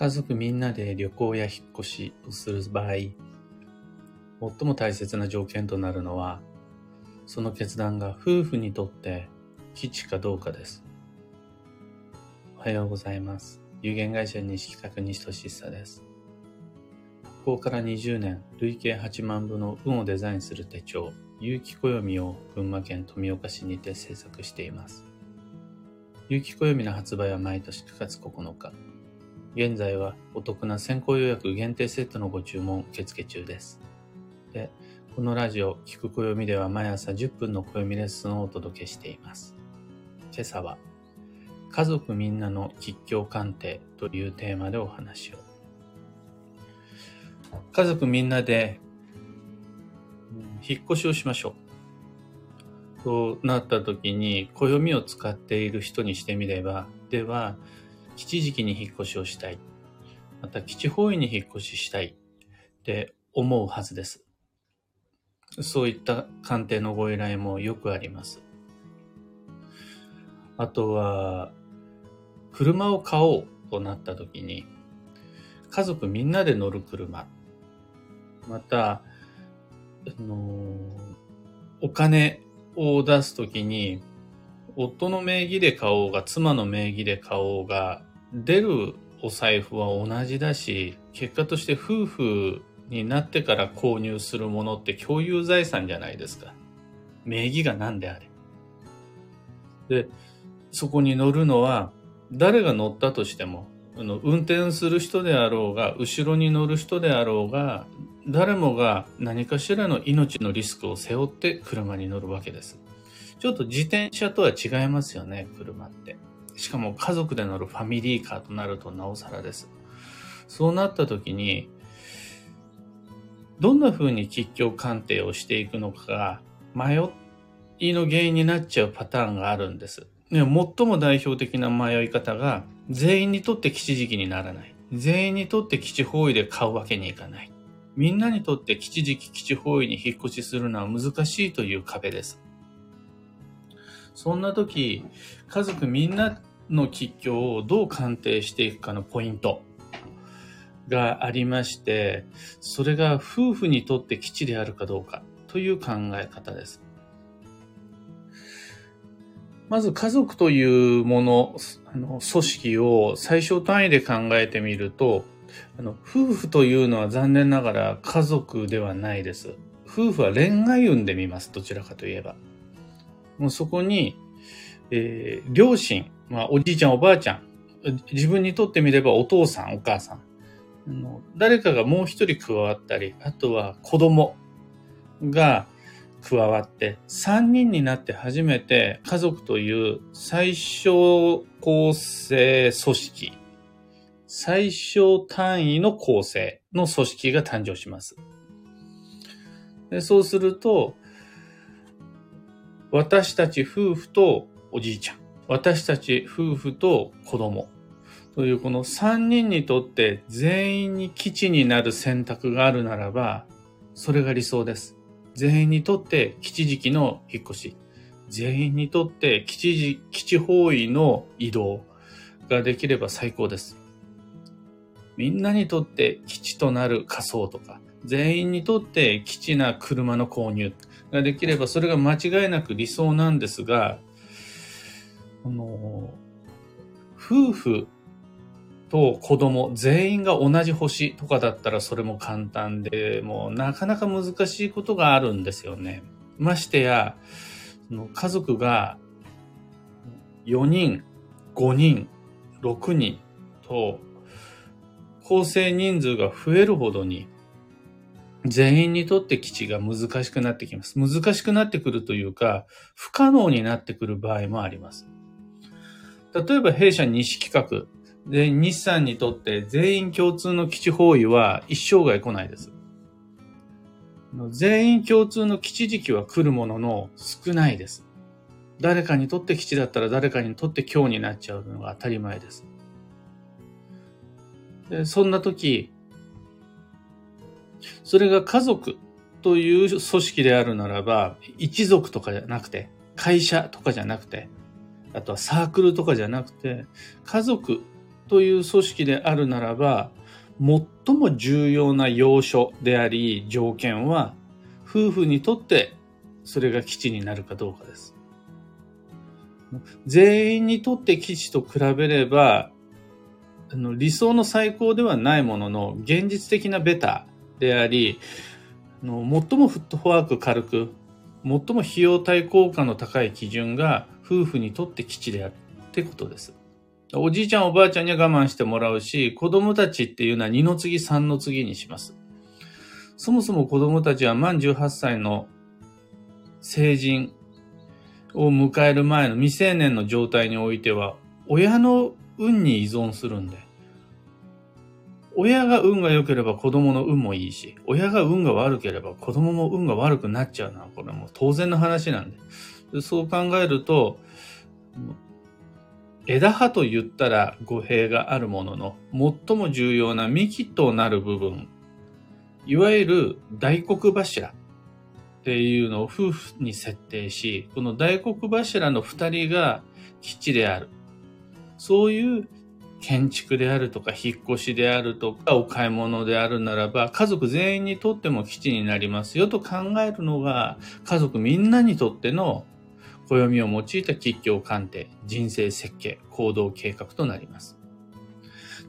家族みんなで旅行や引っ越しをする場合、最も大切な条件となるのは、その決断が夫婦にとって基地かどうかです。おはようございます。有限会社西企画西俊久です。ここから20年、累計8万部の運をデザインする手帳、有機暦を群馬県富岡市にて制作しています。有機暦の発売は毎年9月9日。現在はお得な先行予約限定セットのご注文受付中です。で、このラジオ、聞く暦では毎朝10分の暦レッスンをお届けしています。今朝は、家族みんなの吉祥鑑定というテーマでお話を。家族みんなで引っ越しをしましょう。となった時に、暦を使っている人にしてみれば、では、基地時期に引っ越しをしたい。また、基地方位に引っ越ししたいって思うはずです。そういった鑑定のご依頼もよくあります。あとは、車を買おうとなった時に、家族みんなで乗る車、また、あのお金を出す時に、夫の名義で買おうが、妻の名義で買おうが、出るお財布は同じだし、結果として夫婦になってから購入するものって共有財産じゃないですか。名義が何であれ。で、そこに乗るのは、誰が乗ったとしても、あの運転する人であろうが、後ろに乗る人であろうが、誰もが何かしらの命のリスクを背負って車に乗るわけです。ちょっと自転車とは違いますよね、車って。しかも家族で乗るファミリーカーとなるとなおさらです。そうなった時に、どんな風に吉祥鑑定をしていくのかが迷いの原因になっちゃうパターンがあるんです。最も代表的な迷い方が全員にとって基地時期にならない。全員にとって基地方位で買うわけにいかない。みんなにとって基地時期基地方位に引っ越しするのは難しいという壁です。そんな時、家族みんなの吉祥をどう鑑定していくかのポイント。がありまして、それが夫婦にとって基地であるかどうかという考え方です。まず家族というもの、あの組織を最小単位で考えてみると、あの夫婦というのは残念ながら家族ではないです。夫婦は恋愛運で見ます。どちらかといえば。もうそこに、えー、両親、まあ、おじいちゃんおばあちゃん、自分にとってみればお父さんお母さん、の誰かがもう一人加わったり、あとは子供が加わって、三人になって初めて家族という最小構成組織、最小単位の構成の組織が誕生します。でそうすると、私たち夫婦とおじいちゃん、私たち夫婦と子供、というこの3人にとって全員に基地になる選択があるならば、それが理想です。全員にとって基地時期の引っ越し、全員にとって基地、基地方位の移動ができれば最高です。みんなにとって基地となる仮想とか、全員にとって基地な車の購入ができればそれが間違いなく理想なんですが、あの、夫婦と子供全員が同じ星とかだったらそれも簡単で、もうなかなか難しいことがあるんですよね。ましてや、家族が4人、5人、6人と構成人数が増えるほどに全員にとって基地が難しくなってきます。難しくなってくるというか、不可能になってくる場合もあります。例えば弊社西企画で、日産にとって全員共通の基地方位は一生涯来ないです。全員共通の基地時期は来るものの少ないです。誰かにとって基地だったら誰かにとって今日になっちゃうのが当たり前です。でそんな時、それが家族という組織であるならば、一族とかじゃなくて、会社とかじゃなくて、あとはサークルとかじゃなくて、家族という組織であるならば、最も重要な要所であり条件は、夫婦にとってそれが基地になるかどうかです。全員にとって基地と比べれば、あの理想の最高ではないものの、現実的なベタであり、あの最もフットワーク軽く、最も費用対効果の高い基準が夫婦にとって基地であるってことです。おじいちゃんおばあちゃんには我慢してもらうし、子供たちっていうのは二の次三の次にします。そもそも子供たちは満18歳の成人を迎える前の未成年の状態においては、親の運に依存するんで。親が運が良ければ子供の運もいいし、親が運が悪ければ子供も運が悪くなっちゃうのは、これもう当然の話なんで。そう考えると、枝葉と言ったら語弊があるものの、最も重要な幹となる部分、いわゆる大黒柱っていうのを夫婦に設定し、この大黒柱の二人が基地である。そういう建築であるとか、引っ越しであるとか、お買い物であるならば、家族全員にとっても基地になりますよと考えるのが、家族みんなにとっての暦を用いた吉祥鑑定、人生設計、行動計画となります。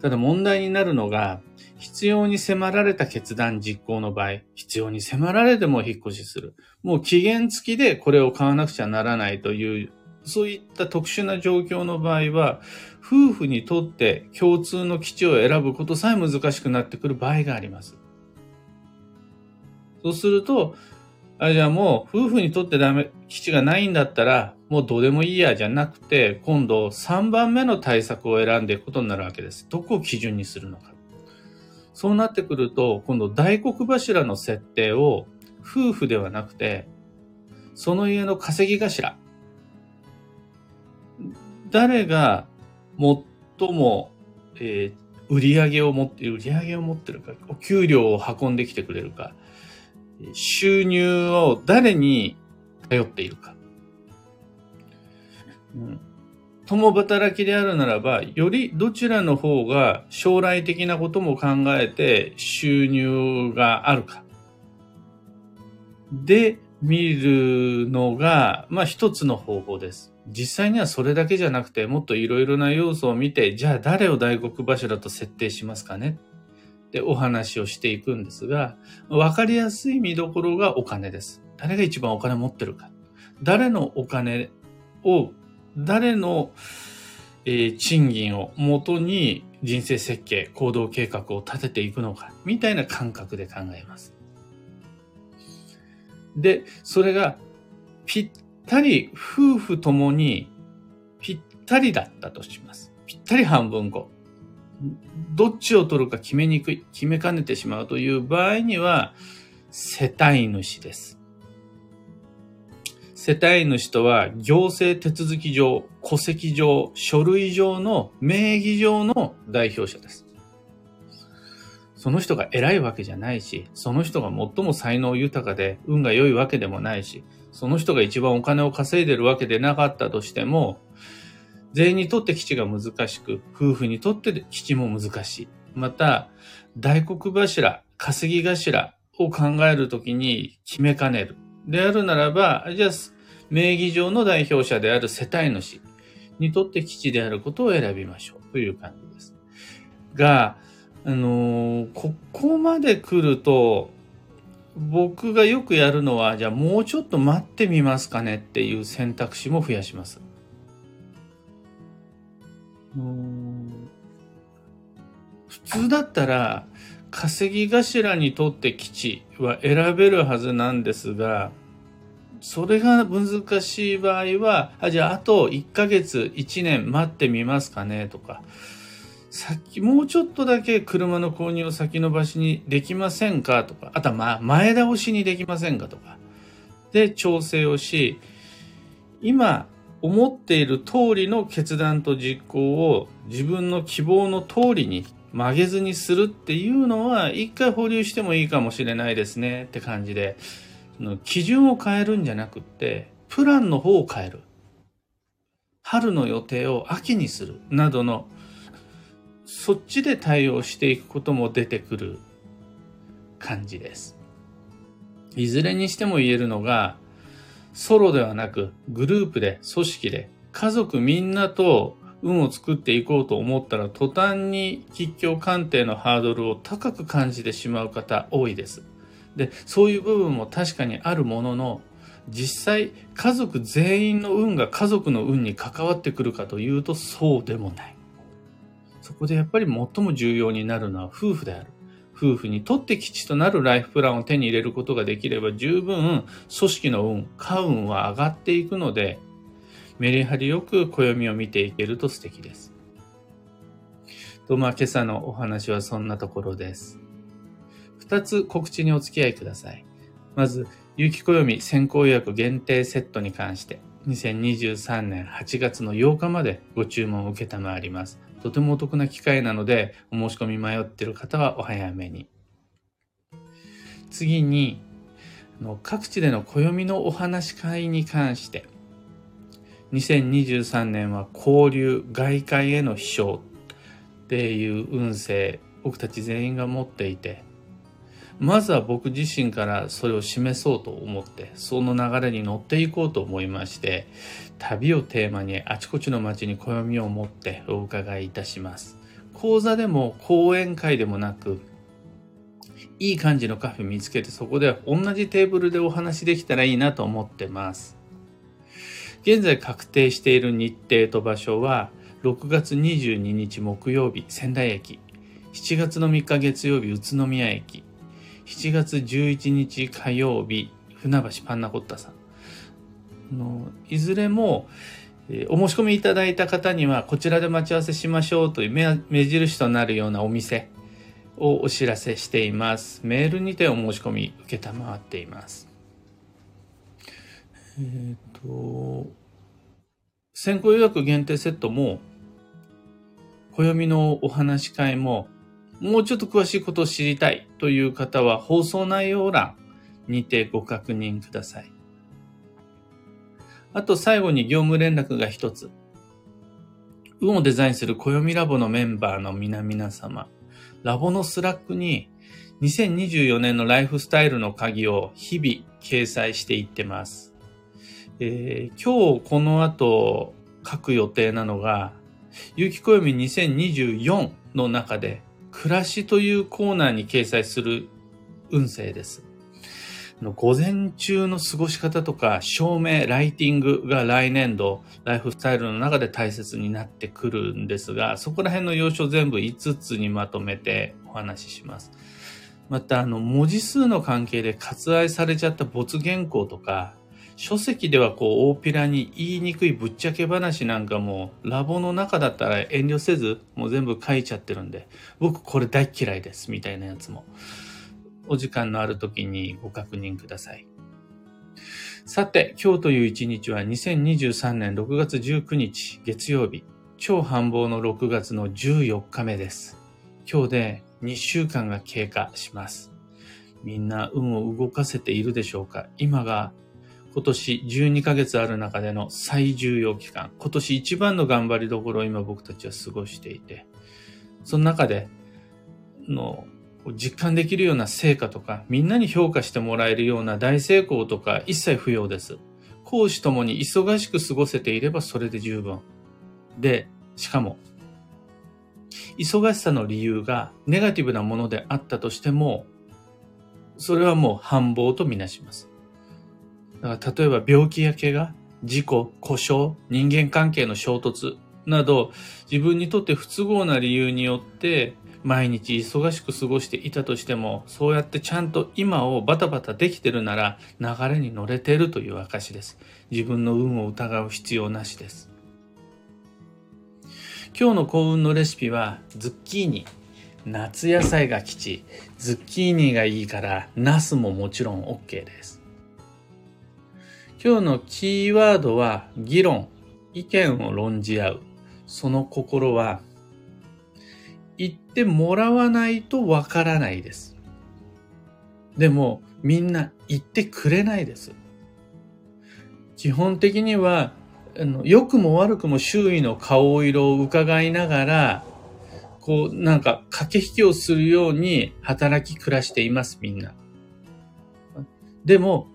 ただ問題になるのが、必要に迫られた決断実行の場合、必要に迫られても引っ越しする。もう期限付きでこれを買わなくちゃならないという、そういった特殊な状況の場合は、夫婦にとって共通の基地を選ぶことさえ難しくなってくる場合があります。そうすると、あ、じゃあもう夫婦にとってダメ、基地がないんだったら、もうどうでもいいやじゃなくて、今度3番目の対策を選んでいくことになるわけです。どこを基準にするのか。そうなってくると、今度大黒柱の設定を夫婦ではなくて、その家の稼ぎ頭。誰が最も、えー、売り上げを持って、売り上げを持ってるか、お給料を運んできてくれるか、収入を誰に頼っているか。うん共働きであるならば、よりどちらの方が将来的なことも考えて収入があるか。で、見るのが、まあ一つの方法です。実際にはそれだけじゃなくて、もっといろいろな要素を見て、じゃあ誰を大黒柱と設定しますかねってお話をしていくんですが、わかりやすい見どころがお金です。誰が一番お金持ってるか。誰のお金を誰の、え、賃金をもとに人生設計、行動計画を立てていくのか、みたいな感覚で考えます。で、それがぴったり夫婦ともにぴったりだったとします。ぴったり半分後。どっちを取るか決めにくい、決めかねてしまうという場合には、世帯主です。世帯主とは行政手続き上、戸籍上、書類上の名義上の代表者です。その人が偉いわけじゃないし、その人が最も才能豊かで運が良いわけでもないし、その人が一番お金を稼いでるわけでなかったとしても、全員にとって基地が難しく、夫婦にとって基地も難しい。また、大黒柱、稼ぎ頭を考えるときに決めかねる。であるならば、じゃあ、名義上の代表者である世帯主にとって基地であることを選びましょうという感じです。が、あのー、ここまで来ると、僕がよくやるのは、じゃあもうちょっと待ってみますかねっていう選択肢も増やします。普通だったら、稼ぎ頭にとって基地は選べるはずなんですが、それが難しい場合は、あ、じゃああと1ヶ月、1年待ってみますかねとか、さっきもうちょっとだけ車の購入を先延ばしにできませんかとか、あとは前倒しにできませんかとか、で調整をし、今思っている通りの決断と実行を自分の希望の通りに曲げずにするっていうのは一回保留してもいいかもしれないですねって感じで、基準を変えるんじゃなくって、プランの方を変える。春の予定を秋にするなどのそっちで対応していくことも出てくる感じです。いずれにしても言えるのが、ソロではなくグループで組織で家族みんなと運を作っていこうと思ったら途端に吉祥鑑定のハードルを高く感じてしまう方多いです。で、そういう部分も確かにあるものの、実際家族全員の運が家族の運に関わってくるかというとそうでもない。そこでやっぱり最も重要になるのは夫婦である。夫婦にとって基地となるライフプランを手に入れることができれば十分組織の運、家運は上がっていくので、メリハリよく暦を見ていけると素敵です。と、まあ今朝のお話はそんなところです。二つ告知にお付き合いください。まず、有機暦先行予約限定セットに関して、2023年8月の8日までご注文を受けたまわります。とてもお得な機会なので、お申し込み迷っている方はお早めに。次に、各地での暦のお話し会に関して、2023年は交流、外界への秘書っていう運勢、僕たち全員が持っていて、まずは僕自身からそれを示そうと思って、その流れに乗っていこうと思いまして、旅をテーマにあちこちの街に暦を持ってお伺いいたします。講座でも講演会でもなく、いい感じのカフェ見つけてそこで同じテーブルでお話できたらいいなと思ってます。現在確定している日程と場所は6月22日木曜日仙台駅、7月の3日月曜日宇都宮駅、7月11日火曜日船橋パンナコッタさん、のいずれも、えー、お申し込みいただいた方にはこちらで待ち合わせしましょうという目目印となるようなお店をお知らせしています。メールにてお申し込み受けたまわっています。えっ、ー、と、先行予約限定セットも、暦のお話し会も、もうちょっと詳しいことを知りたいという方は放送内容欄にてご確認ください。あと最後に業務連絡が一つ。運をデザインする暦ラボのメンバーの皆々様、ラボのスラックに2024年のライフスタイルの鍵を日々掲載していってます。えー、今日この後書く予定なのが、有機暦2024の中で暮らしというコーナーに掲載する運勢です。午前中の過ごし方とか照明、ライティングが来年度ライフスタイルの中で大切になってくるんですが、そこら辺の要所全部5つにまとめてお話しします。また、あの、文字数の関係で割愛されちゃった没原稿とか、書籍ではこう大っぴらに言いにくいぶっちゃけ話なんかもラボの中だったら遠慮せずもう全部書いちゃってるんで僕これ大嫌いですみたいなやつもお時間のある時にご確認ください。さて、今日という一日は2023年6月19日月曜日、超繁忙の6月の14日目です。今日で2週間が経過します。みんな運を動かせているでしょうか？今が今年12ヶ月ある中での最重要期間、今年一番の頑張りどころを今僕たちは過ごしていて、その中での実感できるような成果とか、みんなに評価してもらえるような大成功とか一切不要です。講師ともに忙しく過ごせていればそれで十分。で、しかも、忙しさの理由がネガティブなものであったとしても、それはもう繁忙とみなします。だから例えば病気や怪我、事故、故障、人間関係の衝突など、自分にとって不都合な理由によって毎日忙しく過ごしていたとしても、そうやってちゃんと今をバタバタできてるなら、流れに乗れてるという証です。自分の運を疑う必要なしです。今日の幸運のレシピは、ズッキーニ。夏野菜が吉。ズッキーニがいいから、ナスももちろん OK です。今日のキーワードは、議論。意見を論じ合う。その心は、言ってもらわないとわからないです。でもみんな言ってくれないです。基本的には、良くも悪くも周囲の顔色を伺いながら、こう、なんか駆け引きをするように働き暮らしています、みんな。でも、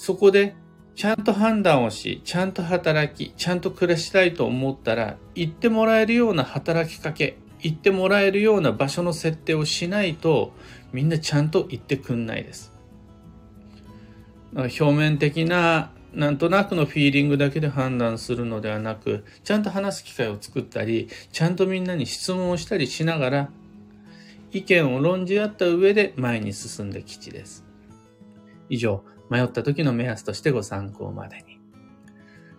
そこでちゃんと判断をし、ちゃんと働き、ちゃんと暮らしたいと思ったら、行ってもらえるような働きかけ、行ってもらえるような場所の設定をしないと、みんなちゃんと行ってくんないです。表面的ななんとなくのフィーリングだけで判断するのではなく、ちゃんと話す機会を作ったり、ちゃんとみんなに質問をしたりしながら、意見を論じ合った上で前に進んで吉です。以上、迷った時の目安としてご参考までに。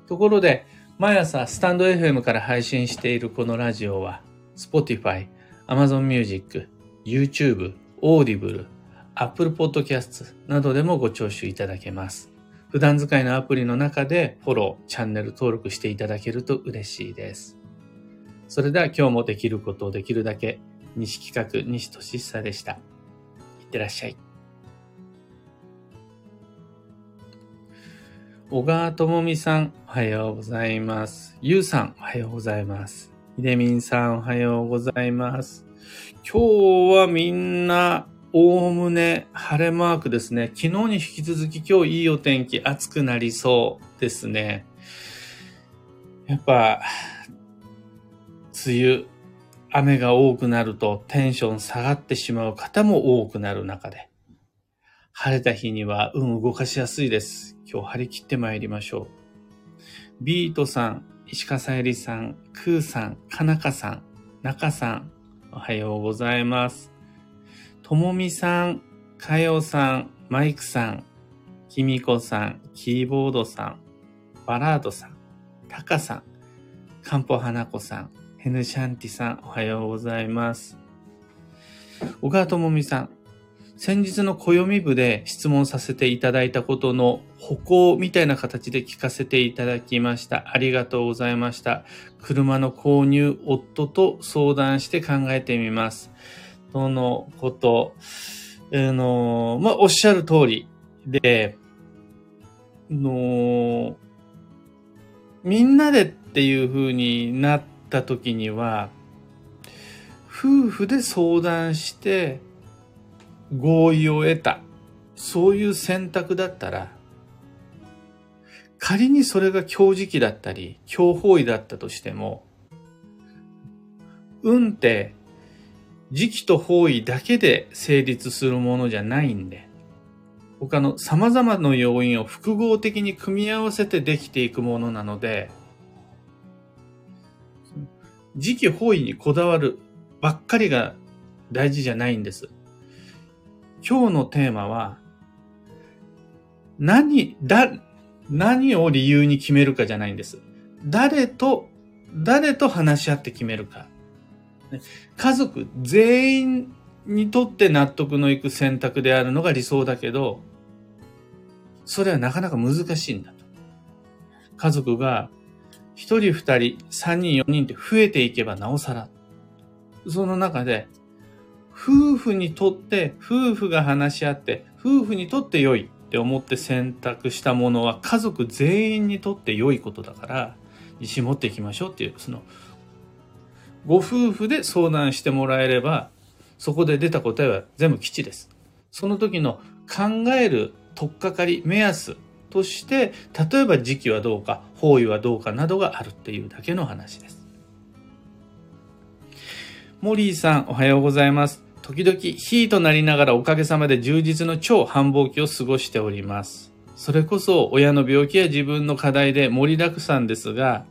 ところで、毎朝スタンド FM から配信しているこのラジオは、Spotify、Amazon Music、YouTube、Audible、Apple Podcast などでもご聴取いただけます。普段使いのアプリの中でフォロー、チャンネル登録していただけると嬉しいです。それでは今日もできることをできるだけ、西企画、西俊久でした。いってらっしゃい。小川智美さん、おはようございます。ゆうさん、おはようございます。ひでみんさん、おはようございます。今日はみんなおおむね晴れマークですね。昨日に引き続き今日いいお天気、暑くなりそうですね。やっぱ、梅雨、雨が多くなるとテンション下がってしまう方も多くなる中で、晴れた日には運動かしやすいです。今日張り切って参りましょう。ビートさん、石川さゆりさん、クーさん、かなかさん、中さん、おはようございます。ともみさん、かよさん、マイクさん、きみこさん、キーボードさん、バラードさん、タカさん、かんぽはなこさん、ヘヌシャンティさん、おはようございます。小川ともみさん、先日の暦部で質問させていただいたことの歩行みたいな形で聞かせていただきました。ありがとうございました。車の購入、夫と相談して考えてみます。とのこと、あの、まあ、おっしゃる通りで、の、みんなでっていう風になった時には、夫婦で相談して合意を得た。そういう選択だったら、仮にそれが強磁気だったり、強方位だったとしても、運って時期と方位だけで成立するものじゃないんで、他の様々な要因を複合的に組み合わせてできていくものなので、時期方位にこだわるばっかりが大事じゃないんです。今日のテーマは、何、だ、何を理由に決めるかじゃないんです。誰と、誰と話し合って決めるか。家族全員にとって納得のいく選択であるのが理想だけど、それはなかなか難しいんだと。家族が一人二人、三人四人って増えていけばなおさら。その中で、夫婦にとって、夫婦が話し合って、夫婦にとって良いって思って選択したものは家族全員にとって良いことだから、自信持っていきましょうっていう、そのご夫婦で相談してもらえれば、そこで出た答えは全部基地です。その時の考える取っかかり、目安として、例えば時期はどうか、方位はどうかなどがあるっていうだけの話です。モリーさん、おはようございます。時々、ヒーとなりながらおかげさまで充実の超繁忙期を過ごしております。それこそ親の病気や自分の課題で盛りだくさんですが、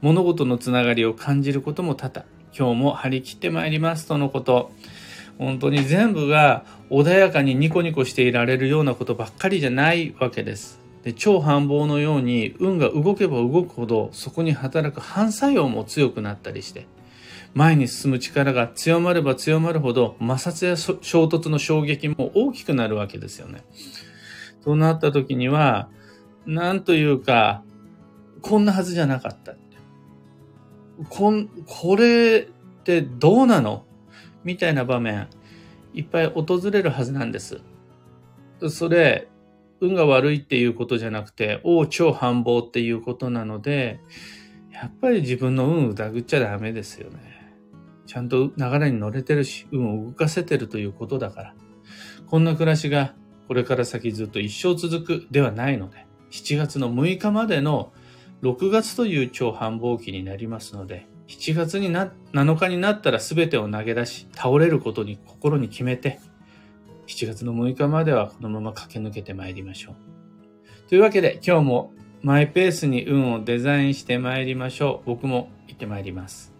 物事のつながりを感じることも多々、今日も張り切ってまいりますとのこと。本当に全部が穏やかにニコニコしていられるようなことばっかりじゃないわけです。で超繁忙のように運が動けば動くほどそこに働く反作用も強くなったりして前に進む力が強まれば強まるほど摩擦や衝突の衝撃も大きくなるわけですよね。となった時には、なんというか、こんなはずじゃなかった。こん、これってどうなの？みたいな場面、いっぱい訪れるはずなんです。それ、運が悪いっていうことじゃなくて、王超繁忙っていうことなので、やっぱり自分の運を疑っちゃダメですよね。ちゃんと流れに乗れてるし、運を動かせてるということだから、こんな暮らしがこれから先ずっと一生続くではないので、7月の6日までの6月という超繁忙期になりますので、7月にな、7日になったら全てを投げ出し、倒れることに心に決めて、7月の6日まではこのまま駆け抜けてまいりましょう。というわけで今日もマイペースに運をデザインしてまいりましょう。僕も行ってまいります。